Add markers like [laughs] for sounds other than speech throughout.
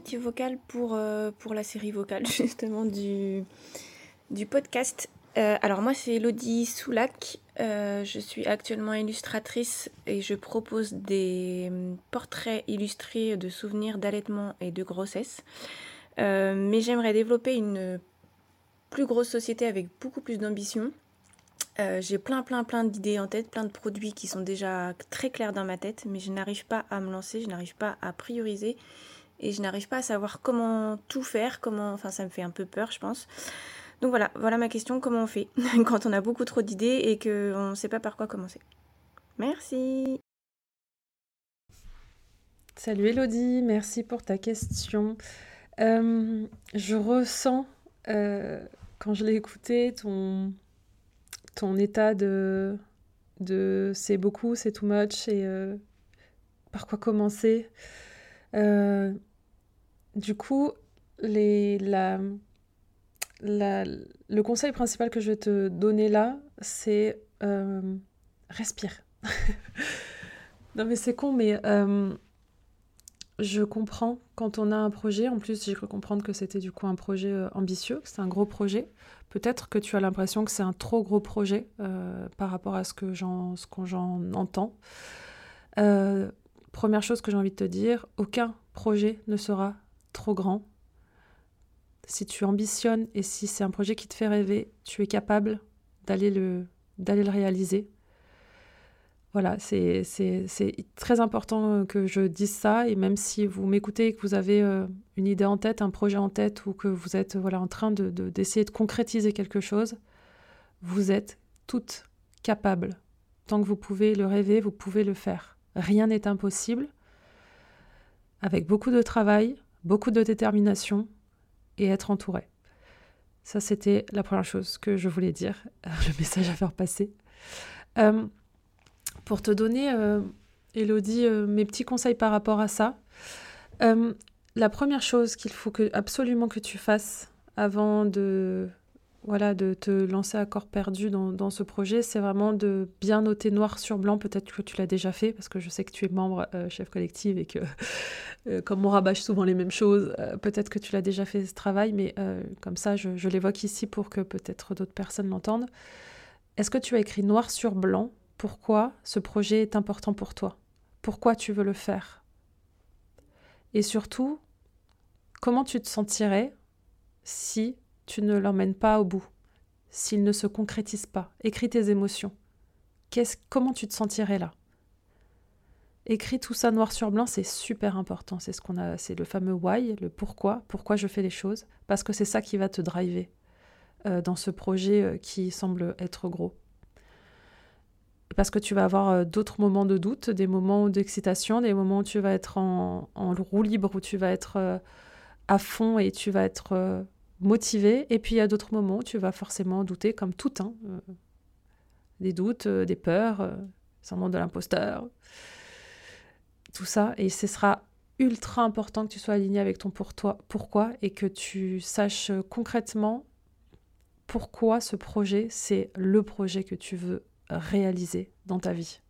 Petit vocal pour, euh, pour la série vocale [laughs] justement du, du podcast. Euh, alors moi c'est Elodie Soulac, euh, je suis actuellement illustratrice et je propose des portraits illustrés de souvenirs d'allaitement et de grossesse. mais j'aimerais développer une plus grosse société avec beaucoup plus d'ambition. J'ai plein, plein, plein d'idées en tête, plein de produits qui sont déjà très clairs dans ma tête, mais je n'arrive pas à me lancer, je n'arrive pas à prioriser et je n'arrive pas à savoir comment tout faire, comment, enfin ça me fait un peu peur, je pense. Donc voilà, voilà ma question, comment on fait [laughs] quand on a beaucoup trop d'idées et qu'on ne sait pas par quoi commencer. Merci. Salut Elodie, merci pour ta question. Euh, je ressens, euh, quand je l'ai écouté, ton, ton état de, de c'est beaucoup, c'est too much et euh, par quoi commencer? Du coup, le conseil principal que je vais te donner là, c'est euh, respire. [laughs] non mais c'est con, mais je comprends quand on a un projet. En plus, j'ai cru comprendre que c'était du coup un projet ambitieux, que c'est un gros projet. Peut-être que tu as l'impression que c'est un trop gros projet euh, par rapport à ce que j'en, entends. Euh, première chose que j'ai envie de te dire, aucun projet ne sera trop grand. Si tu ambitionnes et si c'est un projet qui te fait rêver, tu es capable d'aller le, d'aller le réaliser. Voilà, c'est très important que je dise ça. Et même si vous m'écoutez et que vous avez euh, une idée en tête, un projet en tête, ou que vous êtes voilà, en train de, d'essayer de, concrétiser quelque chose, vous êtes toutes capables. Tant que vous pouvez le rêver, vous pouvez le faire. Rien n'est impossible. Avec beaucoup de travail, beaucoup de détermination et être entouré. Ça, c'était la première chose que je voulais dire, [laughs] le message à faire passer. Euh, pour te donner, euh, Elodie, euh, mes petits conseils par rapport à ça. La première chose qu'il faut absolument que tu fasses avant de, voilà, de te lancer à corps perdu dans, ce projet, c'est vraiment de bien noter noir sur blanc. Peut-être que tu l'as déjà fait, parce que je sais que tu es membre chef collectif et que, [laughs] comme on rabâche souvent les mêmes choses, peut-être que tu l'as déjà fait ce travail, mais comme ça, je, je l'évoque ici pour que peut-être d'autres personnes l'entendent. Est-ce que tu as écrit noir sur blanc? Pourquoi ce projet est important pour toi, pourquoi tu veux le faire? Et surtout, comment tu te sentirais si tu ne l'emmènes pas au bout, s'il ne se concrétise pas. Écris tes émotions. comment tu te sentirais là? Écris tout ça noir sur blanc, c'est super important. C'est ce qu'on a, c'est le fameux why, le pourquoi, pourquoi je fais les choses, parce que c'est ça qui va te driver euh, dans ce projet euh, qui semble être gros parce que tu vas avoir euh, d'autres moments de doute, des moments d'excitation, des moments où tu vas être en, roue libre, où tu vas être à fond et tu vas être motivé. Et puis a d'autres moments tu vas forcément douter, comme tout, hein, des doutes, des peurs, euh, syndrome de l'imposteur, tout ça. Et ce sera ultra important que tu sois aligné avec ton pour toi, pourquoi, et que tu saches concrètement pourquoi ce projet, c'est le projet que tu veux réaliser dans ta vie.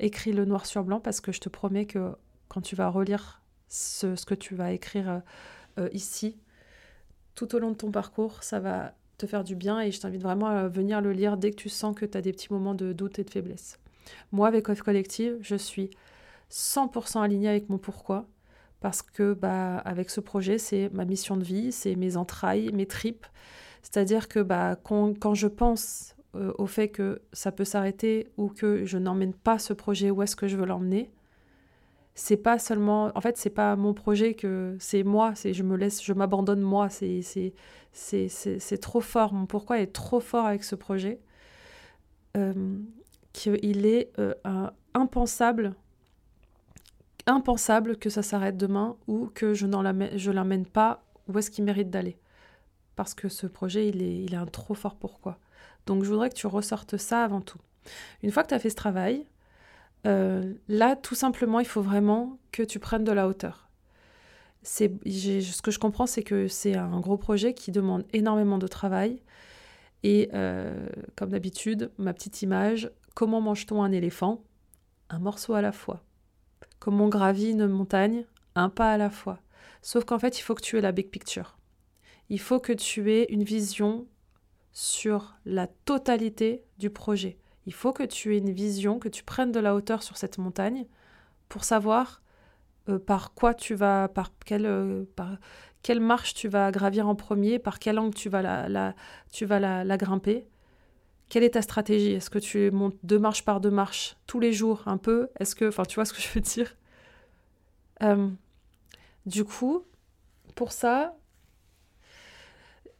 Écris le noir sur blanc parce que je te promets que quand tu vas relire ce, que tu vas écrire euh, ici, tout au long de ton parcours, ça va te faire du bien et je t'invite vraiment à venir le lire dès que tu sens que tu as des petits moments de doute et de faiblesse. Moi, avec Off Collective, je suis 100% alignée avec mon pourquoi parce que bah, avec ce projet, c'est ma mission de vie, c'est mes entrailles, mes tripes. C'est-à-dire que bah, quand, je pense euh, au fait que ça peut s'arrêter ou que je n'emmène pas ce projet où est-ce que je veux l'emmener, c'est pas seulement en fait c'est pas mon projet que c'est moi c'est je me laisse je m'abandonne moi c'est c'est c'est trop fort mon pourquoi est trop fort avec ce projet euh, qu'il est euh, impensable impensable que ça s'arrête demain ou que je ne l'amène pas où est-ce qu'il mérite d'aller. Parce que ce projet, il est, il est un trop fort pourquoi. Donc je voudrais que tu ressortes ça avant tout. Une fois que tu as fait ce travail, euh, là, tout simplement, il faut vraiment que tu prennes de la hauteur. Ce que je comprends, c'est que c'est un gros projet qui demande énormément de travail. Et euh, comme d'habitude, ma petite image, comment mange-t-on un éléphant? Un morceau à la fois. Comme on gravit une montagne, un pas à la fois. Sauf qu'en fait, il faut que tu aies la big picture. Il faut que tu aies une vision sur la totalité du projet. Il faut que tu aies une vision, que tu prennes de la hauteur sur cette montagne pour savoir euh, par quoi tu vas, par quelle, euh, par quelle marche tu vas gravir en premier, par quel angle tu vas la, tu vas la grimper. Quelle est ta stratégie? Est-ce que tu montes deux marches par deux marches tous les jours un peu? Est-ce que, enfin, tu vois ce que je veux dire? Euh, Du coup, pour ça,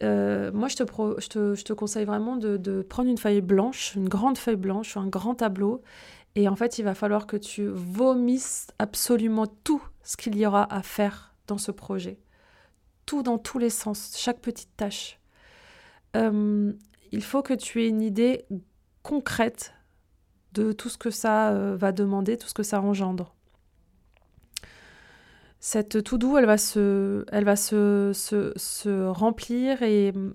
euh, moi, je te, conseille vraiment de, prendre une feuille blanche, une grande feuille blanche, un grand tableau. Et en fait, il va falloir que tu vomisses absolument tout ce qu'il y aura à faire dans ce projet. Tout dans tous les sens, chaque petite tâche. Euh, il faut que tu aies une idée concrète de tout ce que ça euh, va demander, tout ce que ça engendre. Cette tout doux, elle va se, elle va se, se, remplir et mm,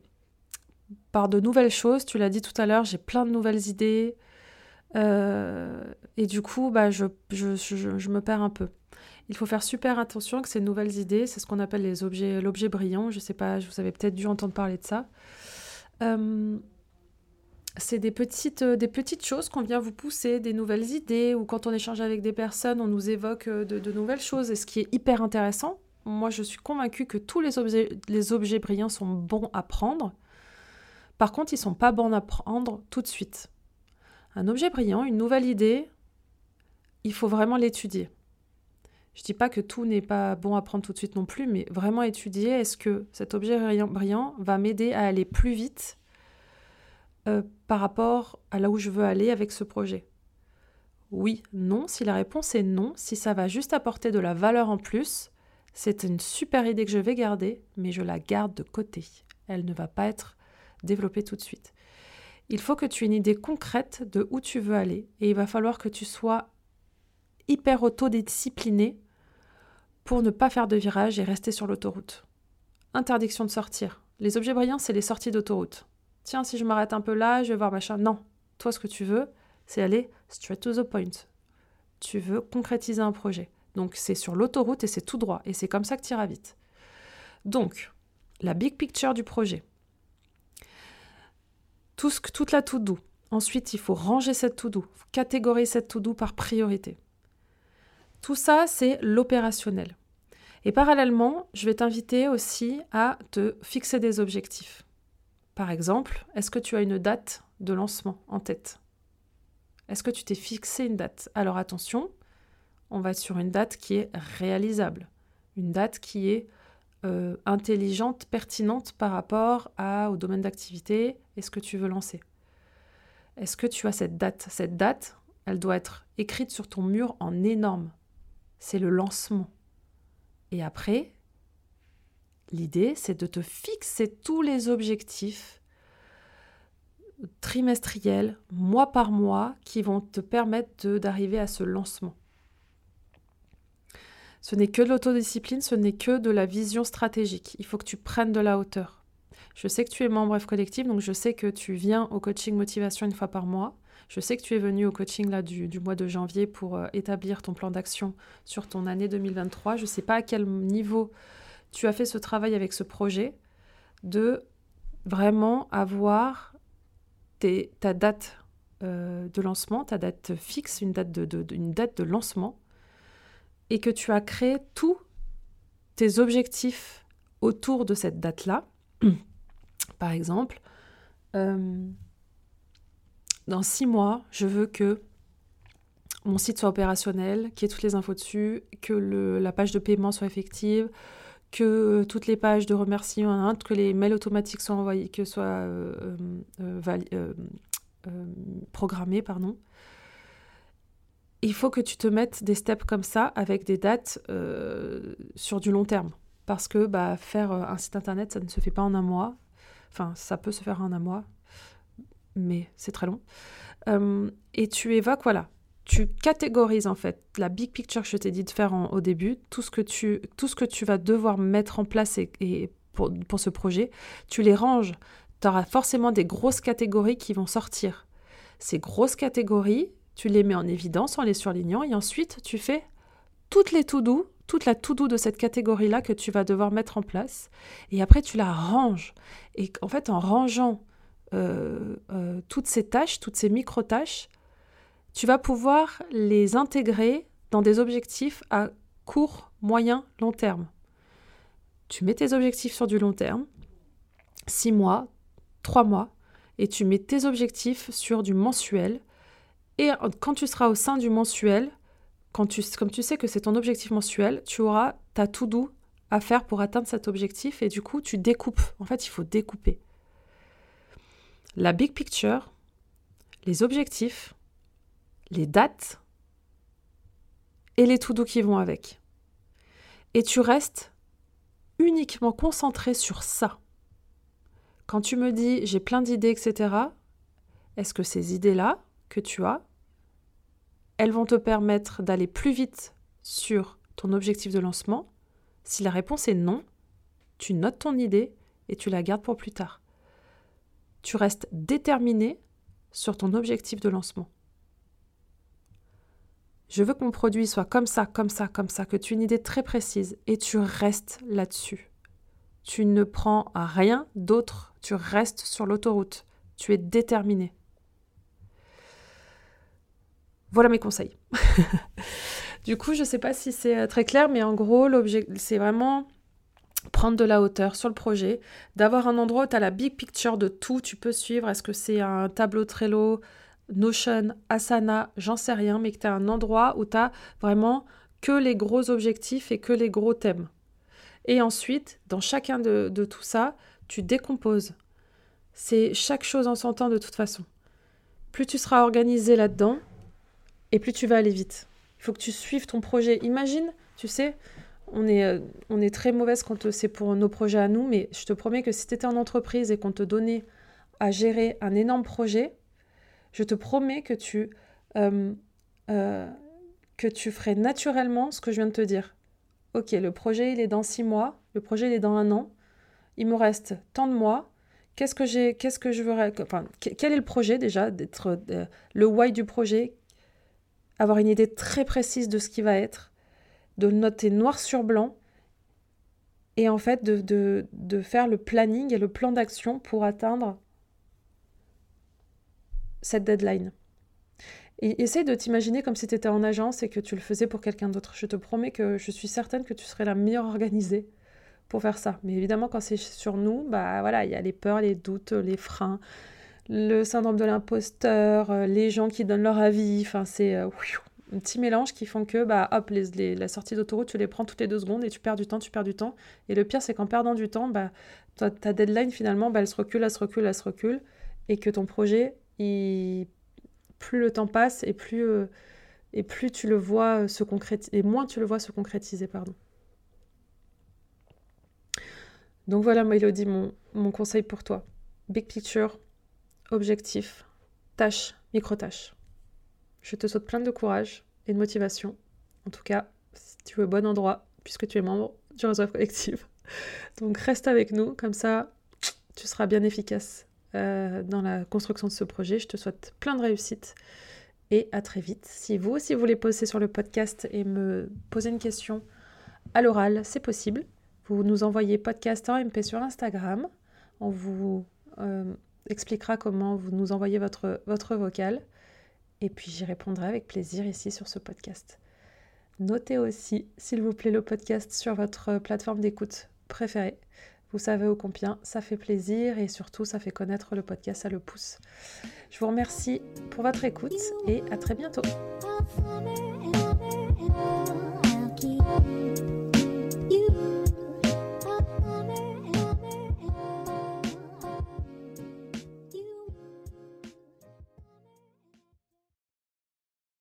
par de nouvelles choses. Tu l'as dit tout à l'heure, j'ai plein de nouvelles idées. Euh, et du coup, bah, je, je, je, me perds un peu. Il faut faire super attention que ces nouvelles idées, c'est ce qu'on appelle les objets, l'objet brillant. Je sais pas, vous avez peut-être dû entendre parler de ça. Euh, c'est des petites, euh, des petites choses qu'on vient vous pousser, des nouvelles idées, ou quand on échange avec des personnes, on nous évoque euh, de, nouvelles choses, et ce qui est hyper intéressant. Moi, je suis convaincue que tous les objets, brillants sont bons à prendre. Par contre, ils sont pas bons à prendre tout de suite. Un objet brillant, une nouvelle idée, il faut vraiment l'étudier. Je ne dis pas que tout n'est pas bon à prendre tout de suite non plus, mais vraiment étudier, est-ce que cet objet brillant, va m'aider à aller plus vite euh, par rapport à là où je veux aller avec ce projet Oui, non. Si la réponse est non, si ça va juste apporter de la valeur en plus, c'est une super idée que je vais garder, mais je la garde de côté. Elle ne va pas être développée tout de suite. Il faut que tu aies une idée concrète de où tu veux aller et il va falloir que tu sois hyper autodiscipliné pour ne pas faire de virage et rester sur l'autoroute. Interdiction de sortir. Les objets brillants, c'est les sorties d'autoroute. Tiens, si je m'arrête un peu là, je vais voir machin. Non. Toi, ce que tu veux, c'est aller straight to the point. Tu veux concrétiser un projet. Donc, c'est sur l'autoroute et c'est tout droit. Et c'est comme ça que tu iras vite. Donc, la big picture du projet. Tout ce, toute la tout doux. Ensuite, il faut ranger cette tout doux, catégoriser cette tout doux par priorité. Tout ça, c'est l'opérationnel. Et parallèlement, je vais t'inviter aussi à te fixer des objectifs. Par exemple, est-ce que tu as une date de lancement en tête? Est-ce que tu t'es fixé une date? Alors attention, on va sur une date qui est réalisable, une date qui est euh, intelligente, pertinente par rapport à, au domaine d'activité et ce que tu veux lancer. Est-ce que tu as cette date? Cette date, elle doit être écrite sur ton mur en énorme. C'est le lancement. Et après, l'idée, c'est de te fixer tous les objectifs trimestriels, mois par mois, qui vont te permettre d'arriver à ce lancement. Ce n'est que de l'autodiscipline, ce n'est que de la vision stratégique. Il faut que tu prennes de la hauteur. Je sais que tu es membre F Collective, donc je sais que tu viens au coaching motivation une fois par mois. Je sais que tu es venu au coaching là, du, mois de janvier pour euh, établir ton plan d'action sur ton année 2023. Je ne sais pas à quel niveau tu as fait ce travail avec ce projet de vraiment avoir ta date euh, de lancement, ta date fixe, une date de, lancement, et que tu as créé tous tes objectifs autour de cette date-là. [clears throat] Par exemple, euh, dans six mois, je veux que mon site soit opérationnel, qu'il y ait toutes les infos dessus, que la page de paiement soit effective, que toutes les pages de remerciements, que les mails automatiques soient envoyés, que soient euh, euh, euh, programmés, pardon. Il faut que tu te mettes des steps comme ça avec des dates sur du long terme. Parce que bah, faire un site internet, ça ne se fait pas en un mois. Enfin, ça peut se faire en un mois, mais c'est très long. et tu évoques, voilà, tu catégorises en fait la big picture que je t'ai dit de faire au début, tout ce, que tu, tout ce que tu vas devoir mettre en place et, pour, pour, ce projet, tu les ranges. Tu auras forcément des grosses catégories qui vont sortir. Ces grosses catégories, tu les mets en évidence en les surlignant et ensuite tu fais toutes les to-do, toute la to-do de cette catégorie-là que tu vas devoir mettre en place. Et après, tu la ranges. Et en fait, en rangeant euh, euh, toutes ces tâches, toutes ces micro-tâches, tu vas pouvoir les intégrer dans des objectifs à court, moyen, long terme. Tu mets tes objectifs sur du long terme, 6 mois, 3 mois, et tu mets tes objectifs sur du mensuel. Et quand tu seras au sein du mensuel, comme tu sais que c'est ton objectif mensuel, tu auras ta tout doux à faire pour atteindre cet objectif et du coup tu découpes. En fait, il faut découper. La big picture, les objectifs, les dates et les to-do qui vont avec. Et tu restes uniquement concentré sur ça. Quand tu me dis j'ai plein d'idées, etc., est-ce que ces idées-là que tu as, elles vont te permettre d'aller plus vite sur ton objectif de lancement? Si la réponse est non, tu notes ton idée et tu la gardes pour plus tard. Tu restes déterminé sur ton objectif de lancement. Je veux que mon produit soit comme ça, comme ça, comme ça, que tu aies une idée très précise et tu restes là-dessus. Tu ne prends rien d'autre, tu restes sur l'autoroute. Tu es déterminé. Voilà mes conseils. [laughs] du coup, je ne sais pas si c'est euh, très clair, mais en gros, c'est vraiment prendre de la hauteur sur le projet, d'avoir un endroit où tu as la big picture de tout, tu peux suivre, est-ce que c'est un tableau Trello, Notion, Asana, j'en sais rien, mais que tu as un endroit où tu as vraiment que les gros objectifs et que les gros thèmes. Et ensuite, dans chacun de, tout ça, tu décomposes. C'est chaque chose en son temps de toute façon. Plus tu seras organisé là-dedans, et plus tu vas aller vite. Il faut que tu suives ton projet. Imagine, tu sais, on est, euh, on est très mauvaise quand c'est pour nos projets à nous, mais je te promets que si tu étais en entreprise et qu'on te donnait à gérer un énorme projet, je te promets que tu, euh, euh, que tu ferais naturellement ce que je viens de te dire. Ok, le projet il est dans six mois, le projet il est dans un an, il me reste tant de mois. Qu'est-ce que j'ai, qu'est-ce que je veux, enfin, quel est le projet déjà, d'être euh, le why du projet, avoir une idée très précise de ce qui va être, de noter noir sur blanc, et en fait de faire le planning et le plan d'action pour atteindre cette deadline. Et essaie de t'imaginer comme si tu étais en agence et que tu le faisais pour quelqu'un d'autre. Je te promets que je suis certaine que tu serais la meilleure organisée pour faire ça. Mais évidemment, quand c'est sur nous, bah voilà, il y a les peurs, les doutes, les freins, le syndrome de l'imposteur, euh, les gens qui donnent leur avis. Enfin, c'est euh, un petit mélange qui font que, bah hop, les, la sortie d'autoroute, tu les prends toutes les deux secondes et tu perds du temps, tu perds du temps. Et le pire, c'est qu'en perdant du temps, bah, ta, ta deadline, finalement, bah, elle se recule, elle se recule, elle se recule. Et que ton projet, plus le temps passe et plus, euh, tu le vois se concrétiser, et moins tu le vois se concrétiser, pardon. Donc voilà, Mélodie, mon, mon conseil pour toi. Big picture, objectif, tâche, micro-tâche. Je te souhaite plein de courage et de motivation. En tout cas, si tu es au bon endroit, puisque tu es membre du réseau collectif. [laughs] Donc reste avec nous, comme ça, tu seras bien efficace euh, dans la construction de ce projet. Je te souhaite plein de réussite et à très vite. Si vous aussi voulez poser sur le podcast et me poser une question à l'oral, c'est possible. Vous nous envoyez podcast en MP sur Instagram en vous expliquera comment vous nous envoyez votre, votre vocal. Et puis j'y répondrai avec plaisir ici sur ce podcast. Notez aussi, s'il vous plaît, le podcast sur votre plateforme d'écoute préférée. Vous savez au combien ça fait plaisir et surtout ça fait connaître le podcast, ça le pousse. Je vous remercie pour votre écoute et à très bientôt.